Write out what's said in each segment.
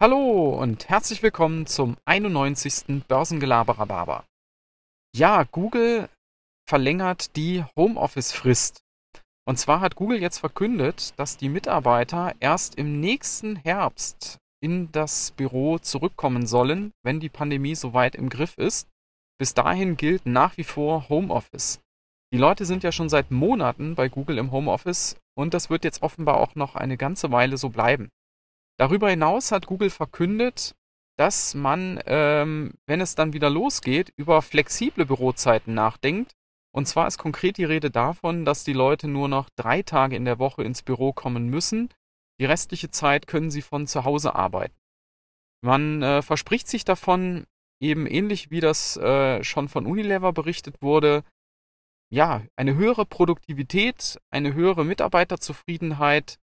Hallo und herzlich willkommen zum 91. Börsengelaberer Ja, Google verlängert die Homeoffice-Frist. Und zwar hat Google jetzt verkündet, dass die Mitarbeiter erst im nächsten Herbst in das Büro zurückkommen sollen, wenn die Pandemie soweit im Griff ist. Bis dahin gilt nach wie vor Homeoffice. Die Leute sind ja schon seit Monaten bei Google im Homeoffice und das wird jetzt offenbar auch noch eine ganze Weile so bleiben. Darüber hinaus hat Google verkündet, dass man, ähm, wenn es dann wieder losgeht, über flexible Bürozeiten nachdenkt. Und zwar ist konkret die Rede davon, dass die Leute nur noch drei Tage in der Woche ins Büro kommen müssen. Die restliche Zeit können sie von zu Hause arbeiten. Man äh, verspricht sich davon, eben ähnlich wie das äh, schon von Unilever berichtet wurde, ja, eine höhere Produktivität, eine höhere Mitarbeiterzufriedenheit,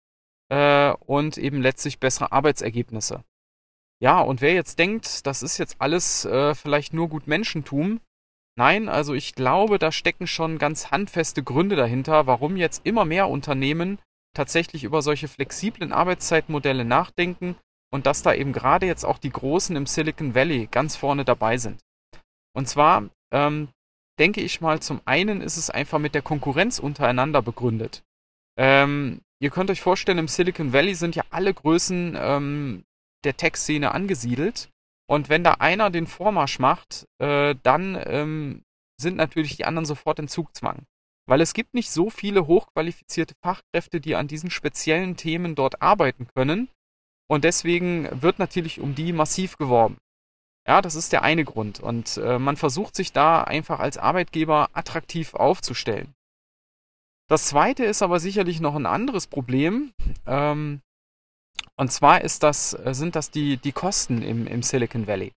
äh, und eben letztlich bessere Arbeitsergebnisse. Ja, und wer jetzt denkt, das ist jetzt alles äh, vielleicht nur gut Menschentum, nein, also ich glaube, da stecken schon ganz handfeste Gründe dahinter, warum jetzt immer mehr Unternehmen tatsächlich über solche flexiblen Arbeitszeitmodelle nachdenken und dass da eben gerade jetzt auch die Großen im Silicon Valley ganz vorne dabei sind. Und zwar ähm, denke ich mal, zum einen ist es einfach mit der Konkurrenz untereinander begründet. Ähm, Ihr könnt euch vorstellen, im Silicon Valley sind ja alle Größen ähm, der Tech-Szene angesiedelt. Und wenn da einer den Vormarsch macht, äh, dann ähm, sind natürlich die anderen sofort in Zugzwang. Weil es gibt nicht so viele hochqualifizierte Fachkräfte, die an diesen speziellen Themen dort arbeiten können. Und deswegen wird natürlich um die massiv geworben. Ja, das ist der eine Grund. Und äh, man versucht sich da einfach als Arbeitgeber attraktiv aufzustellen. Das zweite ist aber sicherlich noch ein anderes Problem. Ähm, und zwar das, äh, sind das die, die Kosten im, im Silicon Valley.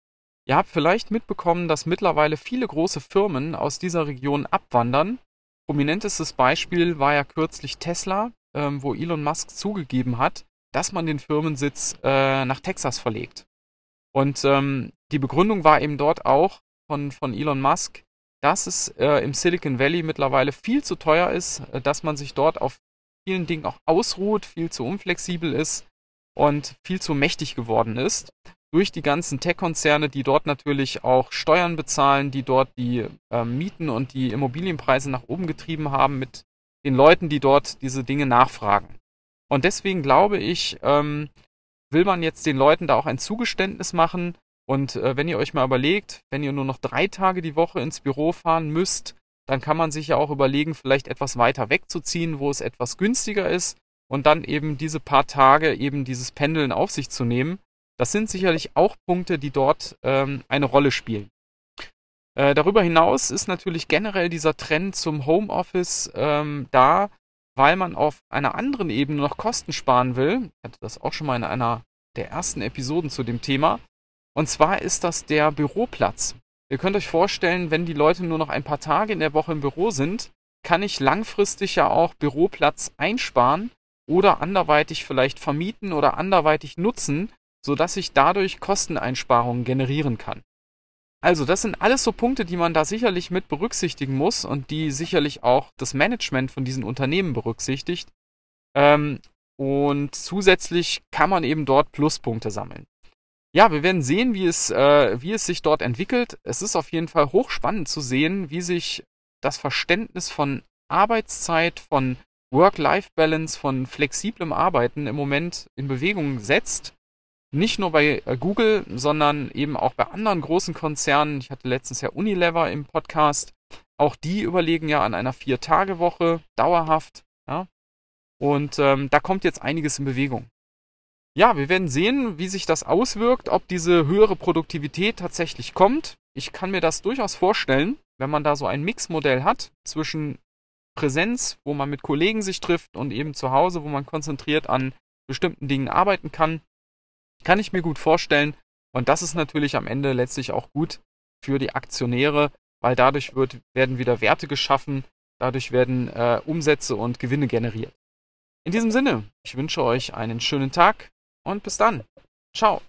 Ihr habt vielleicht mitbekommen, dass mittlerweile viele große Firmen aus dieser Region abwandern. Prominentestes Beispiel war ja kürzlich Tesla, ähm, wo Elon Musk zugegeben hat, dass man den Firmensitz äh, nach Texas verlegt. Und ähm, die Begründung war eben dort auch von, von Elon Musk, dass es äh, im Silicon Valley mittlerweile viel zu teuer ist, äh, dass man sich dort auf vielen Dingen auch ausruht, viel zu unflexibel ist und viel zu mächtig geworden ist. Durch die ganzen Tech-Konzerne, die dort natürlich auch Steuern bezahlen, die dort die äh, Mieten und die Immobilienpreise nach oben getrieben haben mit den Leuten, die dort diese Dinge nachfragen. Und deswegen glaube ich, ähm, will man jetzt den Leuten da auch ein Zugeständnis machen, und äh, wenn ihr euch mal überlegt, wenn ihr nur noch drei Tage die Woche ins Büro fahren müsst, dann kann man sich ja auch überlegen, vielleicht etwas weiter wegzuziehen, wo es etwas günstiger ist und dann eben diese paar Tage eben dieses Pendeln auf sich zu nehmen. Das sind sicherlich auch Punkte, die dort ähm, eine Rolle spielen. Äh, darüber hinaus ist natürlich generell dieser Trend zum Homeoffice ähm, da, weil man auf einer anderen Ebene noch Kosten sparen will. Ich hatte das auch schon mal in einer der ersten Episoden zu dem Thema. Und zwar ist das der Büroplatz. Ihr könnt euch vorstellen, wenn die Leute nur noch ein paar Tage in der Woche im Büro sind, kann ich langfristig ja auch Büroplatz einsparen oder anderweitig vielleicht vermieten oder anderweitig nutzen, sodass ich dadurch Kosteneinsparungen generieren kann. Also das sind alles so Punkte, die man da sicherlich mit berücksichtigen muss und die sicherlich auch das Management von diesen Unternehmen berücksichtigt. Ähm, und zusätzlich kann man eben dort Pluspunkte sammeln ja, wir werden sehen, wie es, äh, wie es sich dort entwickelt. Es ist auf jeden Fall hochspannend zu sehen, wie sich das Verständnis von Arbeitszeit, von Work-Life-Balance, von flexiblem Arbeiten im Moment in Bewegung setzt. Nicht nur bei äh, Google, sondern eben auch bei anderen großen Konzernen. Ich hatte letztens ja Unilever im Podcast. Auch die überlegen ja an einer Vier-Tage-Woche dauerhaft. Ja? Und ähm, da kommt jetzt einiges in Bewegung. Ja, wir werden sehen, wie sich das auswirkt, ob diese höhere Produktivität tatsächlich kommt. Ich kann mir das durchaus vorstellen, wenn man da so ein Mixmodell hat zwischen Präsenz, wo man mit Kollegen sich trifft und eben zu Hause, wo man konzentriert an bestimmten Dingen arbeiten kann, kann ich mir gut vorstellen. Und das ist natürlich am Ende letztlich auch gut für die Aktionäre, weil dadurch wird, werden wieder Werte geschaffen, dadurch werden äh, Umsätze und Gewinne generiert. In diesem Sinne, ich wünsche euch einen schönen Tag und bis dann. Ciao.